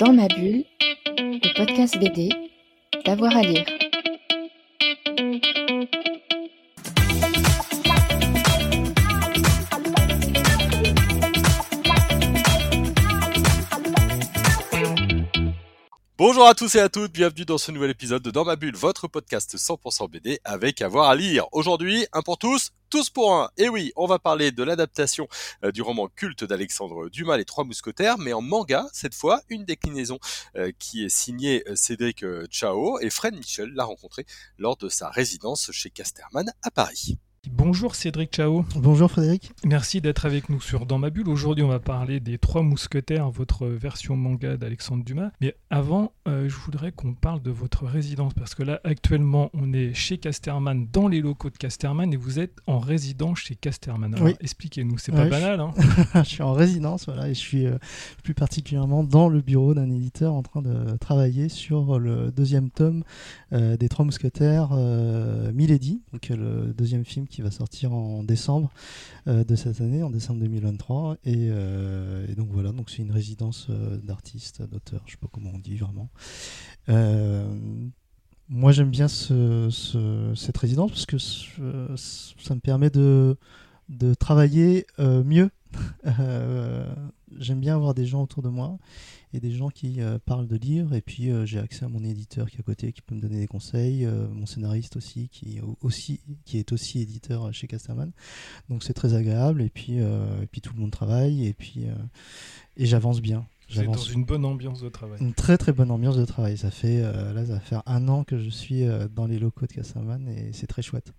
Dans ma bulle, le podcast BD, d'avoir à lire. Bonjour à tous et à toutes, bienvenue dans ce nouvel épisode de Dans ma bulle, votre podcast 100% BD avec avoir à lire. Aujourd'hui, un pour tous, tous pour un. Et oui, on va parler de l'adaptation euh, du roman culte d'Alexandre Dumas, Les Trois Mousquetaires, mais en manga, cette fois, une déclinaison euh, qui est signée euh, Cédric Chao et Fred Michel l'a rencontré lors de sa résidence chez Casterman à Paris. Bonjour Cédric Chao. Bonjour Frédéric. Merci d'être avec nous sur Dans ma bulle. Aujourd'hui, on va parler des Trois Mousquetaires, votre version manga d'Alexandre Dumas. Mais avant, euh, je voudrais qu'on parle de votre résidence parce que là, actuellement, on est chez Casterman, dans les locaux de Casterman, et vous êtes en résidence chez Casterman. Alors, Oui. expliquez-nous, c'est pas Ouais, banal. Hein je suis en résidence, voilà, et je suis euh, plus particulièrement dans le bureau d'un éditeur en train de travailler sur le deuxième tome euh, des Trois Mousquetaires, Milady, donc le deuxième film qui va sortir en décembre euh, de cette année, en décembre 2023. Et, euh, et donc voilà, donc c'est une résidence euh, d'artistes, d'auteurs, je sais pas comment on dit vraiment. Moi j'aime bien ce- ce- cette résidence parce que ça me permet de travailler mieux. J'aime bien avoir des gens autour de moi et des gens qui euh, parlent de livres. Et puis euh, j'ai accès à mon éditeur qui est à côté, qui peut me donner des conseils, euh, mon scénariste aussi qui, aussi, qui est aussi éditeur chez Casterman. Donc c'est très agréable. Et puis, et puis tout le monde travaille et puis et j'avance bien. Êtes dans une bonne ambiance de travail. une très très bonne ambiance de travail. Ça fait là, ça va faire un an que je suis dans les locaux de Casterman et c'est très chouette.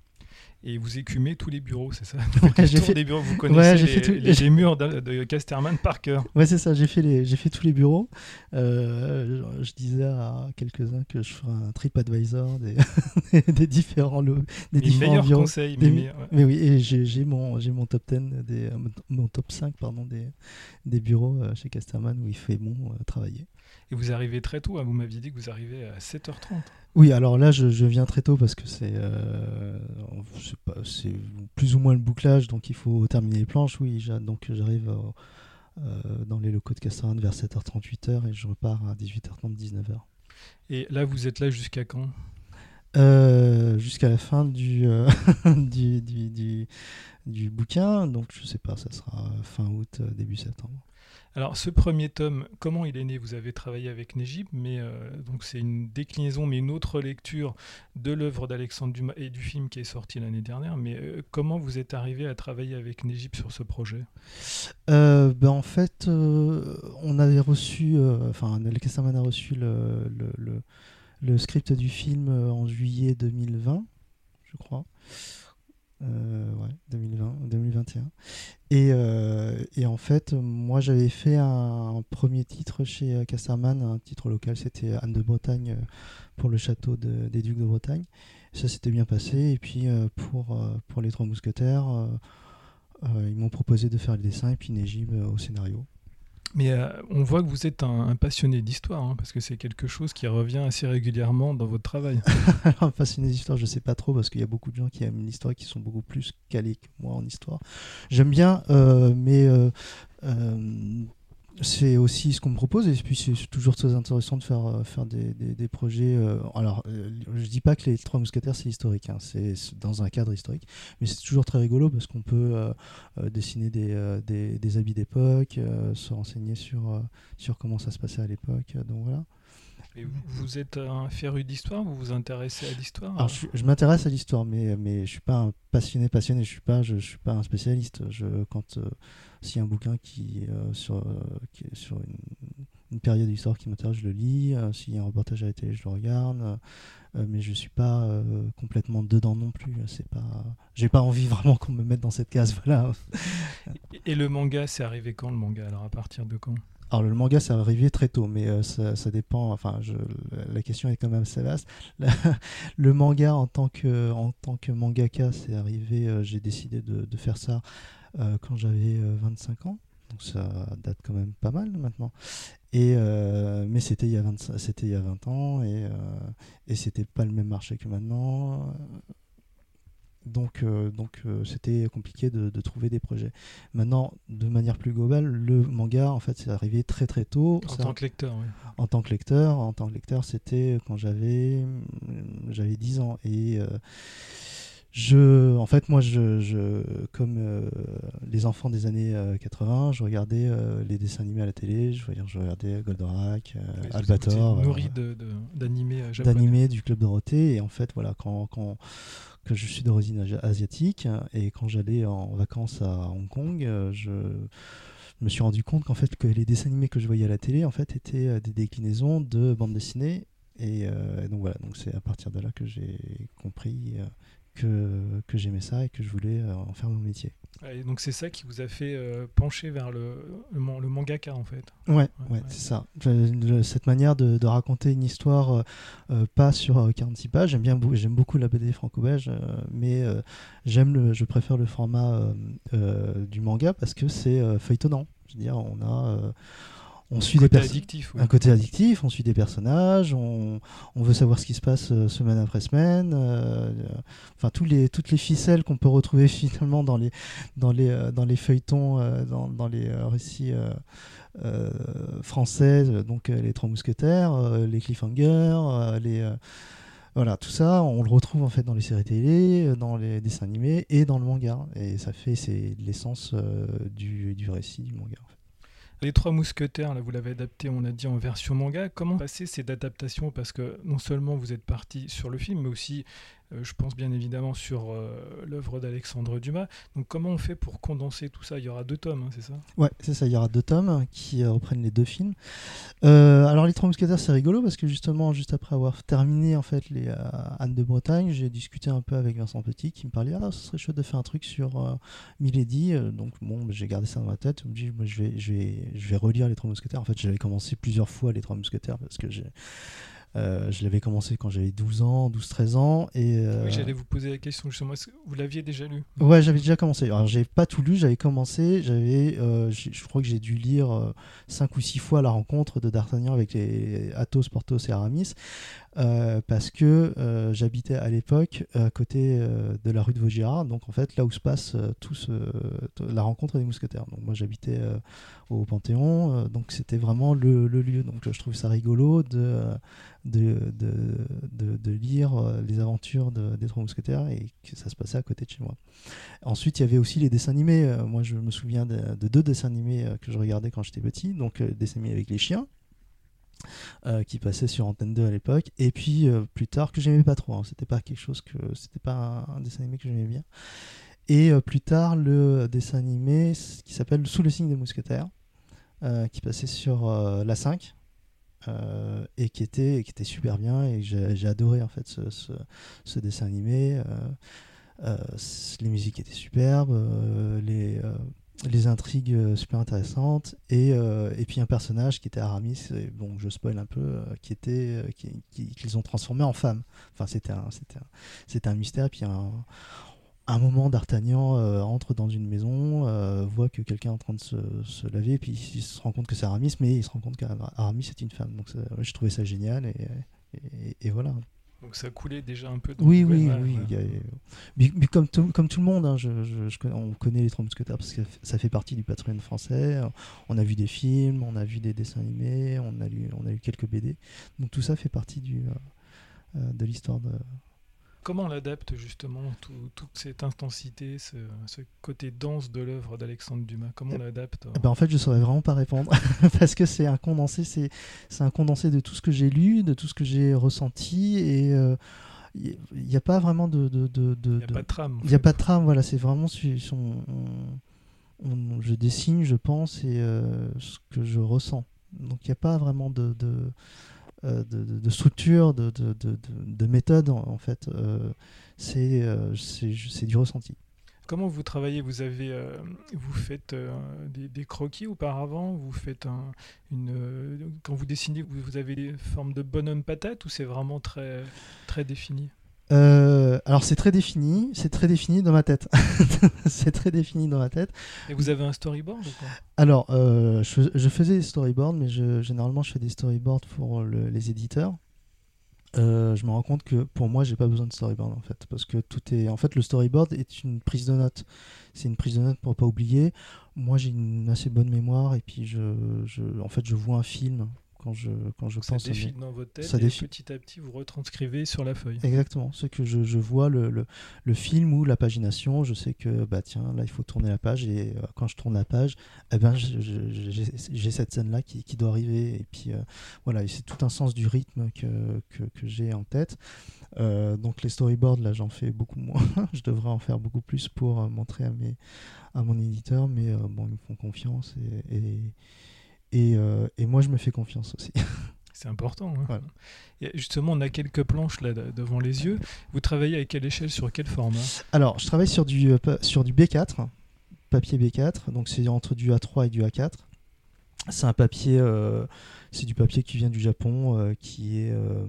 Et vous écumez tous les bureaux, c'est ça? Ouais, j'ai fait- des bureaux, vous Ouais, connaissez j'ai les, fait tout- les- les murs de, de Casterman par cœur. Ouais, c'est ça, j'ai fait, les, j'ai fait tous les bureaux. Euh, je, disais à quelques-uns que je ferais un TripAdvisor des, des différents, lo- des Les différents meilleurs bureaux. conseils. Des- mes meilleurs- ouais. Mais oui, et j'ai, j'ai mon, j'ai mon top 10, des, mon top 5 pardon, des, des bureaux euh, chez Casterman où il fait bon euh, travailler. Et vous arrivez très tôt, hein, vous m'aviez dit que vous arrivez à 7h30. Oui, alors là, je, je viens très tôt parce que c'est, euh, c'est, plus ou moins le bouclage, donc il faut terminer les planches. Oui, donc j'arrive euh, dans les locaux de Casterman vers 7h30, 8h et je repars à 18h30, 19h. Et là, vous êtes là jusqu'à quand? Euh, jusqu'à la fin du, euh, du, du, du, du bouquin, donc je sais pas, ça sera fin août, début septembre. Alors, ce premier tome, comment il est né? Vous avez travaillé avec Négib, mais euh, donc c'est une déclinaison, mais une autre lecture de l'œuvre d'Alexandre Dumas et du film qui est sorti l'année dernière. Mais euh, comment vous êtes arrivé à travailler avec Négib sur ce projet? Euh, ben en fait, on avait reçu, enfin, le Casterman a reçu le, script du film en juillet 2020, je crois. Ouais, 2020, 2021. Et, euh, et en fait, moi j'avais fait un, premier titre chez euh, Casterman, un titre local, c'était Anne de Bretagne euh, pour le château de- des Ducs de Bretagne. Ça s'était bien passé. Et puis euh, pour, euh, les Trois Mousquetaires, euh, euh, ils m'ont proposé de faire le dessin et puis Négib euh, au scénario. Mais euh, on voit que vous êtes un, passionné d'histoire, hein, parce que c'est quelque chose qui revient assez régulièrement dans votre travail. Alors, passionné d'histoire, je sais pas trop parce qu'il y a beaucoup de gens qui aiment l'histoire qui sont beaucoup plus calés que moi en histoire. J'aime bien, euh, mais euh, c'est aussi ce qu'on me propose et puis c'est toujours très intéressant de faire, euh, faire des, des- projets. euh, alors, euh, je dis pas que les Trois Mousquetaires c'est historique, hein, c'est dans un cadre historique, mais c'est toujours très rigolo parce qu'on peut dessiner des, des, habits d'époque, se renseigner sur, sur comment ça se passait à l'époque. donc voilà. Et vous, vous êtes un féru d'histoire Vous vous intéressez à l'histoire je, m'intéresse à l'histoire, mais, mais je suis pas un passionné passionné. Je suis pas, je, je suis pas un spécialiste. Je, quand euh, s'il y a un bouquin qui, euh, sur, euh, qui est sur une, une période d'histoire qui m'intéresse, je le lis. S'il y a un reportage à la télé, je le regarde. Mais je suis pas complètement dedans non plus. C'est pas, j'ai pas envie vraiment qu'on me mette dans cette case. Voilà. Et- Et le manga, c'est arrivé quand le manga? Alors à partir de quand? Alors le manga, ça arrivé très tôt, mais euh, ça, dépend. Enfin, je, la question est quand même assez vaste. La- le manga en tant que en tant que mangaka, c'est arrivé. euh, J'ai décidé de, faire ça euh, quand j'avais euh, 25 ans. Donc ça date quand même pas mal maintenant. Et mais c'était il y a 20, c'était il y a 20 ans et et c'était pas le même marché que maintenant. Donc, euh, donc euh, c'était compliqué de, de trouver des projets. Maintenant, de manière plus globale, le manga, en fait, c'est arrivé très très tôt. En Ça- tant que lecteur, oui. en tant que lecteur. En tant que lecteur, c'était quand j'avais j'avais 10 ans et euh, je en fait moi je, je comme les enfants des années euh, 80, je regardais les dessins animés à la télé, je, je regardais Goldorak, Oui, Albator, nourri d'animés japonais. d'animés du club Dorothée et en fait voilà quand, quand que je suis d'origine asi- asiatique et quand j'allais en vacances à Hong Kong euh, je me suis rendu compte qu'en fait que les dessins animés que je voyais à la télé en fait étaient euh, des déclinaisons de bandes dessinées et euh, donc voilà donc c'est à partir de là que j'ai compris que, que j'aimais ça et que je voulais euh, en faire mon métier. Et donc c'est ça qui vous a fait euh, pencher vers le, le, le mangaka en fait. Ouais, Ouais, c'est ça. Cette manière de, de raconter une histoire, euh, pas sur euh, 46 pages. J'aime bien, j'aime beaucoup la BD franco-belge, euh, mais j'aime, le, je préfère le format du manga parce que c'est feuilletonnant. Je veux dire, on a, on suit des Côté personnes. addictif. oui. Un côté addictif, on suit des personnages, on, on veut savoir ce qui se passe euh, semaine après semaine. euh, euh, enfin, tous les, toutes les ficelles qu'on peut retrouver finalement dans les, dans les, euh, dans les feuilletons, dans, dans les récits français, donc les Trois Mousquetaires, les Cliffhangers, les. voilà, tout ça, on le retrouve en fait dans les séries télé, dans les dessins animés et dans le manga. Et ça fait, c'est l'essence du, du récit du manga. en fait. Les Trois Mousquetaires, là, vous l'avez adapté, on a dit, en version manga. Comment passer cette adaptation Parce que non seulement vous êtes parti sur le film, mais aussi, je pense bien évidemment, sur euh, l'œuvre d'Alexandre Dumas. Donc comment on fait pour condenser tout ça? Il y aura deux tomes, hein, c'est ça? Ouais, c'est ça. Il y aura deux tomes qui euh, reprennent les deux films. Euh, alors les Trois Mousquetaires, c'est rigolo parce que justement, juste après avoir terminé en fait les euh, Anne de Bretagne, j'ai discuté un peu avec Vincent Petit qui me parlait ah ce serait chouette de faire un truc sur euh, Milady. Euh, donc bon, j'ai gardé ça dans ma tête. Je me dis moi, je vais je vais je vais relire les Trois Mousquetaires. En fait, j'avais commencé plusieurs fois les Trois Mousquetaires parce que j'ai euh, je l'avais commencé quand j'avais 12 ans, 12-13 ans. Et, euh, Oui, j'allais vous poser la question justement. Est-ce que vous l'aviez déjà lu? Ouais, j'avais déjà commencé. Alors, j'ai pas tout lu, j'avais commencé, j'avais, euh, je crois que j'ai dû lire euh, cinq ou six fois la rencontre de D'Artagnan avec les Athos, Porthos et Aramis, euh, parce que euh, j'habitais à l'époque à côté euh, de la rue de Vaugirard, donc en fait là où se passe euh, tout ce, la rencontre des mousquetaires. Donc moi j'habitais euh, au Panthéon, euh, donc c'était vraiment le, lieu. Donc je trouve ça rigolo de, euh, de, de, de- lire euh, les aventures de- des trois mousquetaires et que ça se passait à côté de chez moi. Ensuite, il y avait aussi les dessins animés. Euh, moi, je me souviens de, de deux dessins animés euh, que je regardais quand j'étais petit. Donc, euh, dessins animés avec les chiens, euh, qui passaient sur Antenne 2 à l'époque. Et puis, euh, plus tard, que j'aimais pas trop. hein. C'était pas quelque chose que. C'était pas un, dessin animé que j'aimais bien. Et euh, plus tard, le dessin animé qui s'appelle Sous le signe des mousquetaires, qui passait sur la 5. euh, et qui était, qui était super bien et j'ai adoré en fait ce, dessin animé. les musiques étaient superbes, les, les intrigues euh, super intéressantes, et, euh, et puis un personnage qui était Aramis, et bon, je spoil un peu, euh, qui était, euh, qui- qui- qu'ils ont transformé en femme. Enfin, c'était un, c'était un, mystère, puis un, un moment, D'Artagnan entre dans une maison, voit que quelqu'un est en train de se, se laver, puis il se rend compte que c'est Aramis, mais il se rend compte qu'Aramis est une femme. Donc, je trouvais ça génial, et, et, et voilà. Donc ça coulait déjà un peu. dans Oui, le oui, oui. a- ouais. mais, mais comme, tout, comme tout le monde, hein, je, je- je connais- on connaît les Trois Mousquetaires parce que ça fait partie du patrimoine français. On a vu des films, on a vu des dessins animés, on a lu, on a lu quelques BD. Donc tout ça fait partie du, euh, euh, de l'histoire de. Comment on l'adapte justement, tout- toute cette intensité, ce, ce côté dense de l'œuvre d'Alexandre Dumas? Comment on l'adapte Eh ben, en fait, je saurais vraiment pas répondre parce que c'est un condensé, c'est un condensé de tout ce que j'ai lu, de tout ce que j'ai ressenti et euh, il n'y a pas vraiment de. de, de, de- Il n'y a pas de trame. Il n'y a pas de trame, voilà, c'est vraiment su- son, on- on- je dessine, je pense et euh, ce que je ressens. Donc il n'y a pas vraiment de, de, euh, de, de- de structure, de, de, de, de- de méthode en, fait. Euh, c'est euh, c'est du ressenti. Comment vous travaillez? Vous avez, euh, vous faites euh, des, croquis auparavant? Vous faites un, une, euh, quand vous dessinez, vous, vous avez des formes de bonhomme patate ou c'est vraiment très, très défini? Euh, alors c'est très défini, c'est très défini dans ma tête. c'est très défini dans ma tête. Et vous avez un storyboard ou pas? Alors, euh, je, je faisais des storyboards, mais je, généralement je fais des storyboards pour le- les éditeurs. euh, je me rends compte que pour moi, j'ai pas besoin de storyboard en fait, parce que tout est, en fait, le storyboard est une prise de notes. C'est une prise de notes pour pas oublier. Moi, j'ai une assez bonne mémoire et puis je, je, en fait, je vois un film quand je, quand je Ça pense. mes- défile dans votre tête ça et défile. petit à petit vous retranscrivez sur la feuille. Exactement, c'est que je, je vois le, le, le film ou la pagination, je sais que bah tiens là il faut tourner la page et euh, quand je tourne la page, eh ben j'ai cette scène là qui, qui doit arriver et puis euh, voilà c'est tout un sens du rythme que, que, que j'ai en tête. Euh, donc les storyboards là j'en fais beaucoup moins, je devrais en faire beaucoup plus pour montrer à mes à mon éditeur mais bon ils me font confiance et et, et, euh, et moi je me fais confiance aussi. C'est important. hein. Voilà. Justement, on a quelques planches là de- devant les yeux. Vous travaillez à quelle échelle, sur quel format Alors, je travaille sur du, euh, sur du B4, papier B4, donc c'est entre du A3 et du A4. C'est un papier, euh, c'est du papier qui vient du Japon, euh, qui est euh,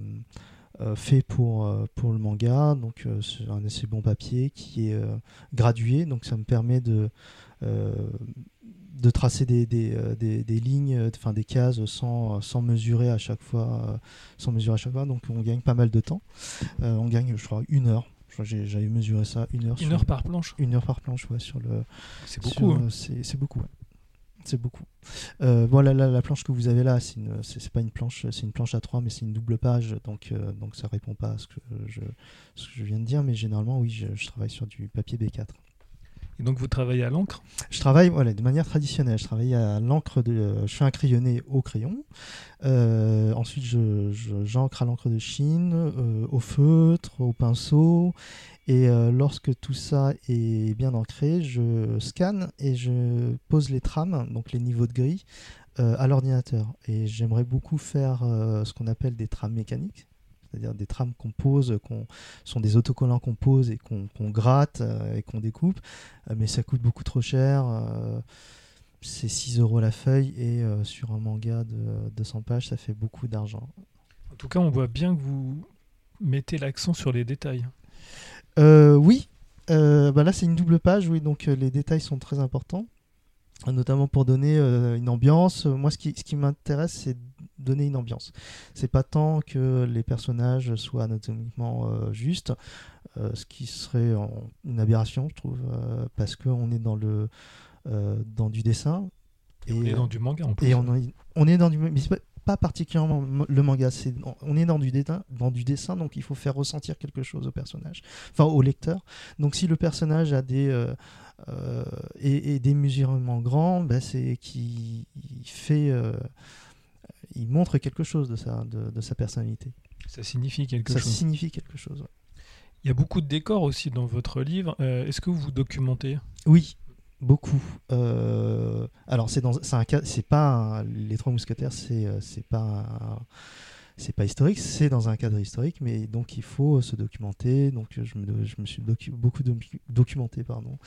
fait pour, pour le manga, donc c'est un assez bon papier qui est gradué, donc ça me permet de, de tracer des, des, euh, des- des lignes, euh, enfin des cases sans, sans mesurer à chaque fois, euh, sans mesurer à chaque fois, donc on gagne pas mal de temps. Euh, on gagne, je crois, une heure. J'avais mesuré ça, une heure. Une sur- heure par planche une heure par planche, ouais, sur le. C'est beaucoup. hein. C'est beaucoup. ouais. C'est beaucoup. Euh, voilà, la, la planche que vous avez là, c'est pas une planche, c'est une planche à 3 mais c'est une double page, donc euh, donc ça répond pas à ce que je ce que je viens de dire, mais généralement oui, je, je travaille sur du papier B4. Et donc vous travaillez à l'encre Je travaille voilà, de manière traditionnelle. Je travaille à l'encre de. Je fais un crayonné au crayon. Euh, ensuite, je- je- j'encre à l'encre de Chine, euh, au feutre, au pinceau. Et euh, lorsque tout ça est bien ancré, je scanne et je pose les trames, donc les niveaux de gris, à l'ordinateur. Et j'aimerais beaucoup faire ce qu'on appelle des trames mécaniques. C'est-à-dire des trames qu'on pose, qu'on sont des autocollants qu'on pose et qu'on gratte euh, et qu'on découpe. Euh, mais ça coûte beaucoup trop cher. euh, c'est 6 euros la feuille et sur un manga de 200 pages, ça fait beaucoup d'argent. En tout cas, on voit bien que vous mettez l'accent sur les détails. Euh, oui, Euh, bah là c'est une double page, oui, donc les détails sont très importants, notamment pour donner euh, une ambiance. Moi, ce qui, ce qui m'intéresse, c'est donner une ambiance. C'est pas tant que les personnages soient anatomiquement euh, justes, euh, ce qui serait en- une aberration, je trouve, euh, parce qu'on est dans le dans du dessin. Et on est dans du manga en plus. Et on, en- on est dans du. Mais pas, pas particulièrement le manga, c'est, on est dans du, dessin, dans du dessin, donc il faut faire ressentir quelque chose au personnage, enfin au lecteur. Donc si le personnage a des. et, et des mesurements grands, ben, c'est qu'il il fait. Il montre quelque chose de sa, de, de sa personnalité. Ça signifie quelque Ça chose. signifie quelque chose. ouais. Il y a beaucoup de décors aussi dans votre livre. Euh, Est-ce que vous vous documentez? Oui, beaucoup. Euh, alors c'est dans, c'est un cas, c'est pas un- les trois mousquetaires, c'est euh, c'est pas un- c'est pas historique, c'est dans un cadre historique, mais donc il faut se documenter. Donc je me, je me suis docu- beaucoup docu- documenté pardon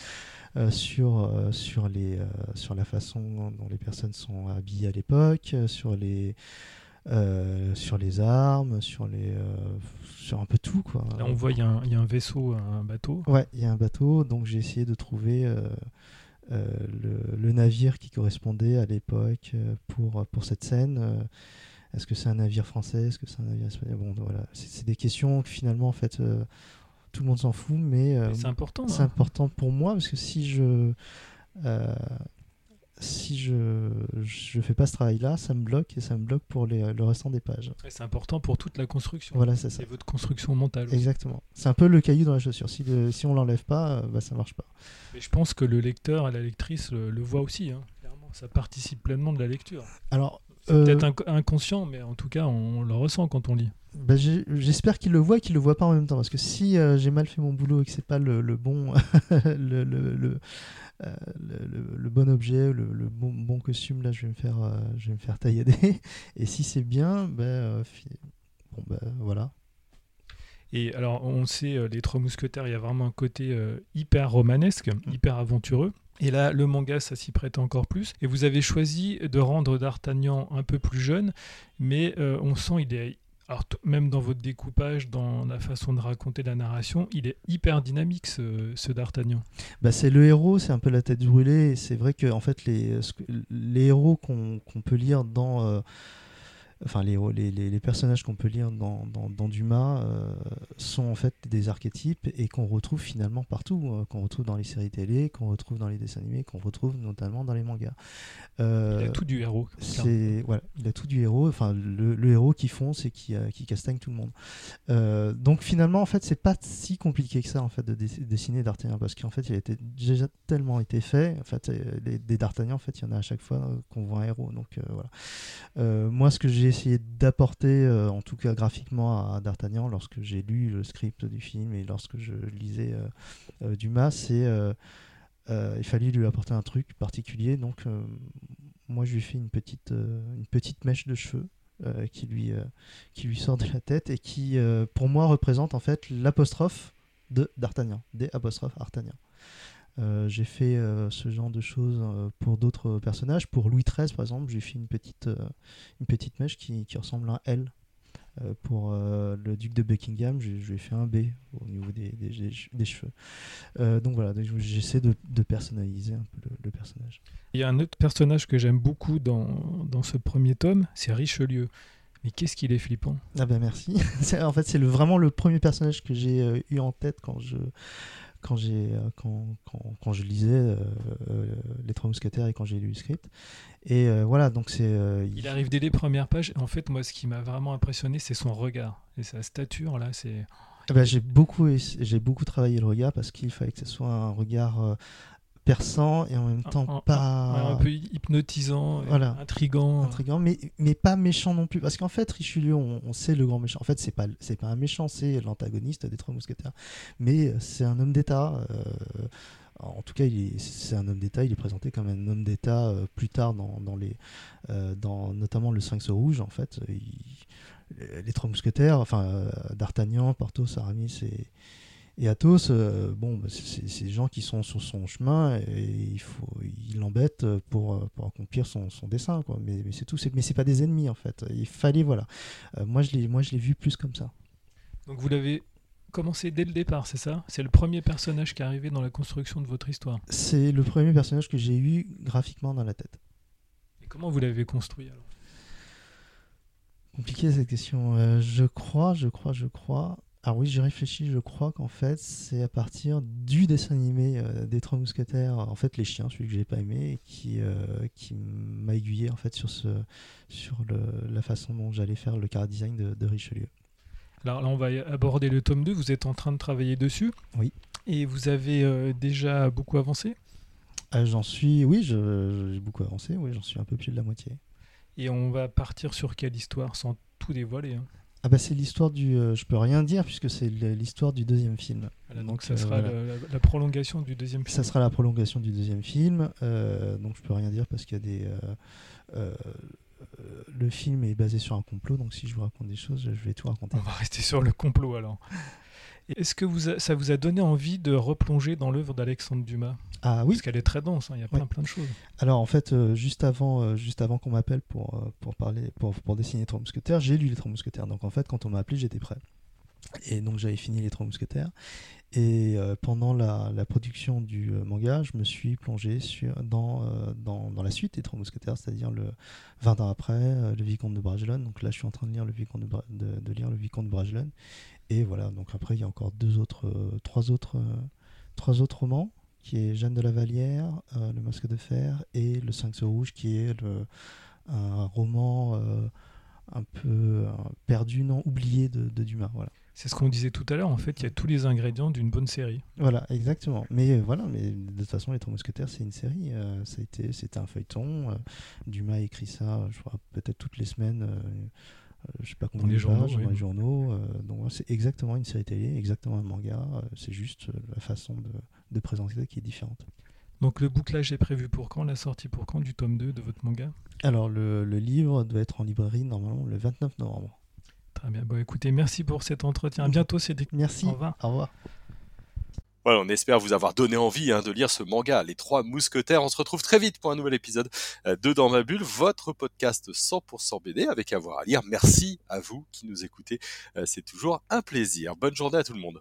euh, sur euh, sur les euh, sur la façon dont les personnes sont habillées à l'époque, euh, sur les euh, sur les armes, sur les euh, sur un peu tout quoi. Là, on voit il y, a un- il y a un vaisseau, un bateau. Ouais, il y a un bateau, donc j'ai essayé de trouver euh, euh, le, le navire qui correspondait à l'époque euh, pour, pour cette scène. Est-ce que c'est un navire français? Est-ce que c'est un navire espagnol? Bon, voilà, c'est des questions que finalement, en fait, euh, tout le monde s'en fout, mais euh, Mais C'est important. c'est hein. important pour moi parce que si je euh, si je je fais pas ce travail-là, ça me bloque et ça me bloque pour les, le restant des pages. Et C'est important pour toute la construction. Voilà, c'est ça. C'est votre construction mentale. aussi. Exactement. C'est un peu le caillou dans la chaussure. Si, le, si on l'enlève pas, euh, bah, ça marche pas. Mais je pense que le lecteur et la lectrice le, le voient aussi. hein, clairement. Ça participe pleinement de la lecture. Alors, C'est euh, peut-être inc- inconscient, mais en tout cas, on, le ressent quand on lit. Bah, J'espère qu'il le voit et qu'il le voit pas en même temps. Parce que si euh, j'ai mal fait mon boulot et que c'est pas le, le bon, le, le, le, euh, le- bon objet, le, bon, bon costume, là, je vais me faire, je vais me faire taillader. Et si c'est bien, bah, bon, bah, voilà. Et alors, on sait, euh, les Trois Mousquetaires, il y a vraiment un côté euh, hyper romanesque, Mm. hyper aventureux. Et là, le manga, ça s'y prête encore plus. Et vous avez choisi de rendre D'Artagnan un peu plus jeune, mais euh, on sent il est. Même dans votre découpage, dans la façon de raconter la narration, il est hyper dynamique, ce, D'Artagnan. Bah, c'est le héros, c'est un peu la tête brûlée. C'est vrai que en fait, les, les héros qu'on qu'on peut lire dans, euh, enfin les, les, les, personnages qu'on peut lire dans, dans, Dumas euh, sont en fait des archétypes et qu'on retrouve finalement partout, euh, qu'on retrouve dans les séries télé, qu'on retrouve dans les dessins animés, qu'on retrouve notamment dans les mangas. Euh, il a tout du héros. C'est voilà, il a tout du héros. Enfin, le, le héros qui fonce et qui, qui castagne tout le monde. donc finalement, en fait, c'est pas si compliqué que ça en fait de dessiner D'Artagnan parce qu'en fait, il a été, déjà tellement été fait. En fait, des D'Artagnan, en fait, il y en a à chaque fois qu'on voit un héros. Donc voilà. moi, ce que j'ai essayé d'apporter, euh, en tout cas graphiquement, à D'Artagnan lorsque j'ai lu le script du film et lorsque je lisais euh, euh, Dumas, c'est il fallait lui apporter un truc particulier. Donc, moi, je lui ai fait une petite, une petite mèche de cheveux. qui, lui, qui lui sort de la tête et qui, pour moi, représente en fait l'apostrophe de d'Artagnan, des apostrophes D'Artagnan. Euh, j'ai fait euh, ce genre de choses euh, pour d'autres personnages. Pour Louis XIII, par exemple, j'ai fait une petite, une petite mèche qui, qui ressemble à un L. pour le duc de Buckingham, je, lui ai fait un B au niveau des, des, des cheveux. donc voilà, j'essaie de, de, personnaliser un peu le, personnage. Il y a un autre personnage que j'aime beaucoup dans, dans ce premier tome, c'est Richelieu. Mais qu'est-ce qu'il est flippant Ah ben merci. en fait, c'est vraiment le premier personnage que j'ai eu en tête quand je quand, j'ai, euh, quand, quand, quand, je lisais euh, euh, Les Trois Mousquetaires et quand j'ai lu le script. Et voilà, donc c'est. il arrive dès les premières pages. En fait, moi, ce qui m'a vraiment impressionné, c'est son regard et sa stature. Là, c'est. Eh ben, j'ai beaucoup, j'ai beaucoup travaillé le regard parce qu'il fallait que ce soit un regard perçant et en même temps pas un, peu hypnotisant voilà. intrigant intrigant mais mais pas méchant non plus parce qu'en fait Richelieu on, sait le grand méchant en fait c'est pas c'est pas un méchant c'est l'antagoniste des trois mousquetaires mais euh, c'est un homme d'État euh, en tout cas, c'est un homme d'État. Il est présenté comme un homme d'État euh, plus tard dans, dans les, dans notamment le Sphinx rouge. En fait, les trois mousquetaires, enfin D'Artagnan, Porthos, Aramis et, et Athos, euh, bon, bah, c'est des gens qui sont sur son chemin et il faut, il l'embête pour, pour accomplir son, son dessin, quoi. Mais, mais c'est tout. Mais c'est pas des ennemis en fait. Il fallait, voilà. Euh, moi, je l'ai, moi, je l'ai vu plus comme ça. Donc vous l'avez commencé dès le départ, c'est ça? C'est le premier personnage qui est arrivé dans la construction de votre histoire? C'est le premier personnage que j'ai eu graphiquement dans la tête. Et comment vous l'avez construit alors? Compliqué cette question. Euh, je crois, je crois, je crois. Alors oui, j'ai réfléchi, je crois qu'en fait, c'est à partir du dessin animé euh, des Trois Mousquetaires, en fait les chiens, celui que j'ai pas aimé, qui, euh, qui m'a aiguillé en fait sur, ce, sur le, la façon dont j'allais faire le car design de, Richelieu. Alors là, on va aborder le tome 2, vous êtes en train de travailler dessus. Oui. Et vous avez euh, déjà beaucoup avancé J'en suis, oui, j'ai beaucoup avancé, oui, j'en suis un peu plus de la moitié. Et on va partir sur quelle histoire sans tout dévoiler hein ah bah c'est l'histoire du. Euh, je peux rien dire puisque c'est l'histoire du deuxième film. donc ça euh, sera la, prolongation du deuxième film. Ça sera la prolongation du deuxième film. Euh, donc je peux rien dire parce qu'il y a des. le film est basé sur un complot, donc si je vous raconte des choses, je vais tout raconter. On va rester sur le complot alors. Est-ce que vous ça vous a donné envie de replonger dans l'œuvre d'Alexandre Dumas? Ah oui. Parce qu'elle est très dense, hein, il y a plein, plein de choses. Alors en fait, euh, juste avant, euh, juste avant qu'on m'appelle pour, euh, pour, parler, pour, pour dessiner les Trois Mousquetaires, j'ai lu les Trois Mousquetaires. Donc en fait, quand on m'a appelé, j'étais prêt. Et donc j'avais fini les Trois Mousquetaires. Et pendant la, la, production du manga, je me suis plongé sur, dans, dans, dans, la suite des Trois Mousquetaires, c'est-à-dire le 20 ans après, le Vicomte de Bragelonne. Donc là, je suis en train de lire le Vicomte de, de, de lire le Vicomte de Bragelonne. Et voilà, donc après, il y a encore deux autres, trois, autres, trois autres romans, qui est Jeanne de la Vallière, euh, Le Masque de Fer, et Le Sphinx Rouge, qui est le, un roman un peu perdu, non, oublié de, Dumas. Voilà. C'est ce qu'on disait tout à l'heure, en fait, il y a tous les ingrédients d'une bonne série. Voilà, exactement. Mais voilà, mais de toute façon, Les Trois Mousquetaires, c'est une série. ça a été, c'était un feuilleton. Dumas a écrit ça, je crois, peut-être toutes les semaines euh, je sais pas combien de journaux, dans les journaux. Euh, donc c'est exactement une série télé, exactement un manga. Euh, c'est juste la façon de, de présenter qui est différente. Donc le bouclage est prévu pour quand? La sortie pour quand? Du tome 2 de votre manga? Alors le, le, livre doit être en librairie normalement le 29 novembre. Très bien. Bon, écoutez, merci pour cet entretien. À bientôt, Cédric. Merci. Au revoir. Au revoir. Voilà, on espère vous avoir donné envie hein, de lire ce manga, Les Trois Mousquetaires. On se retrouve très vite pour un nouvel épisode euh, de Dans ma bulle, votre podcast 100% BD avec avoir à lire. Merci à vous qui nous écoutez, euh, c'est toujours un plaisir. Bonne journée à tout le monde.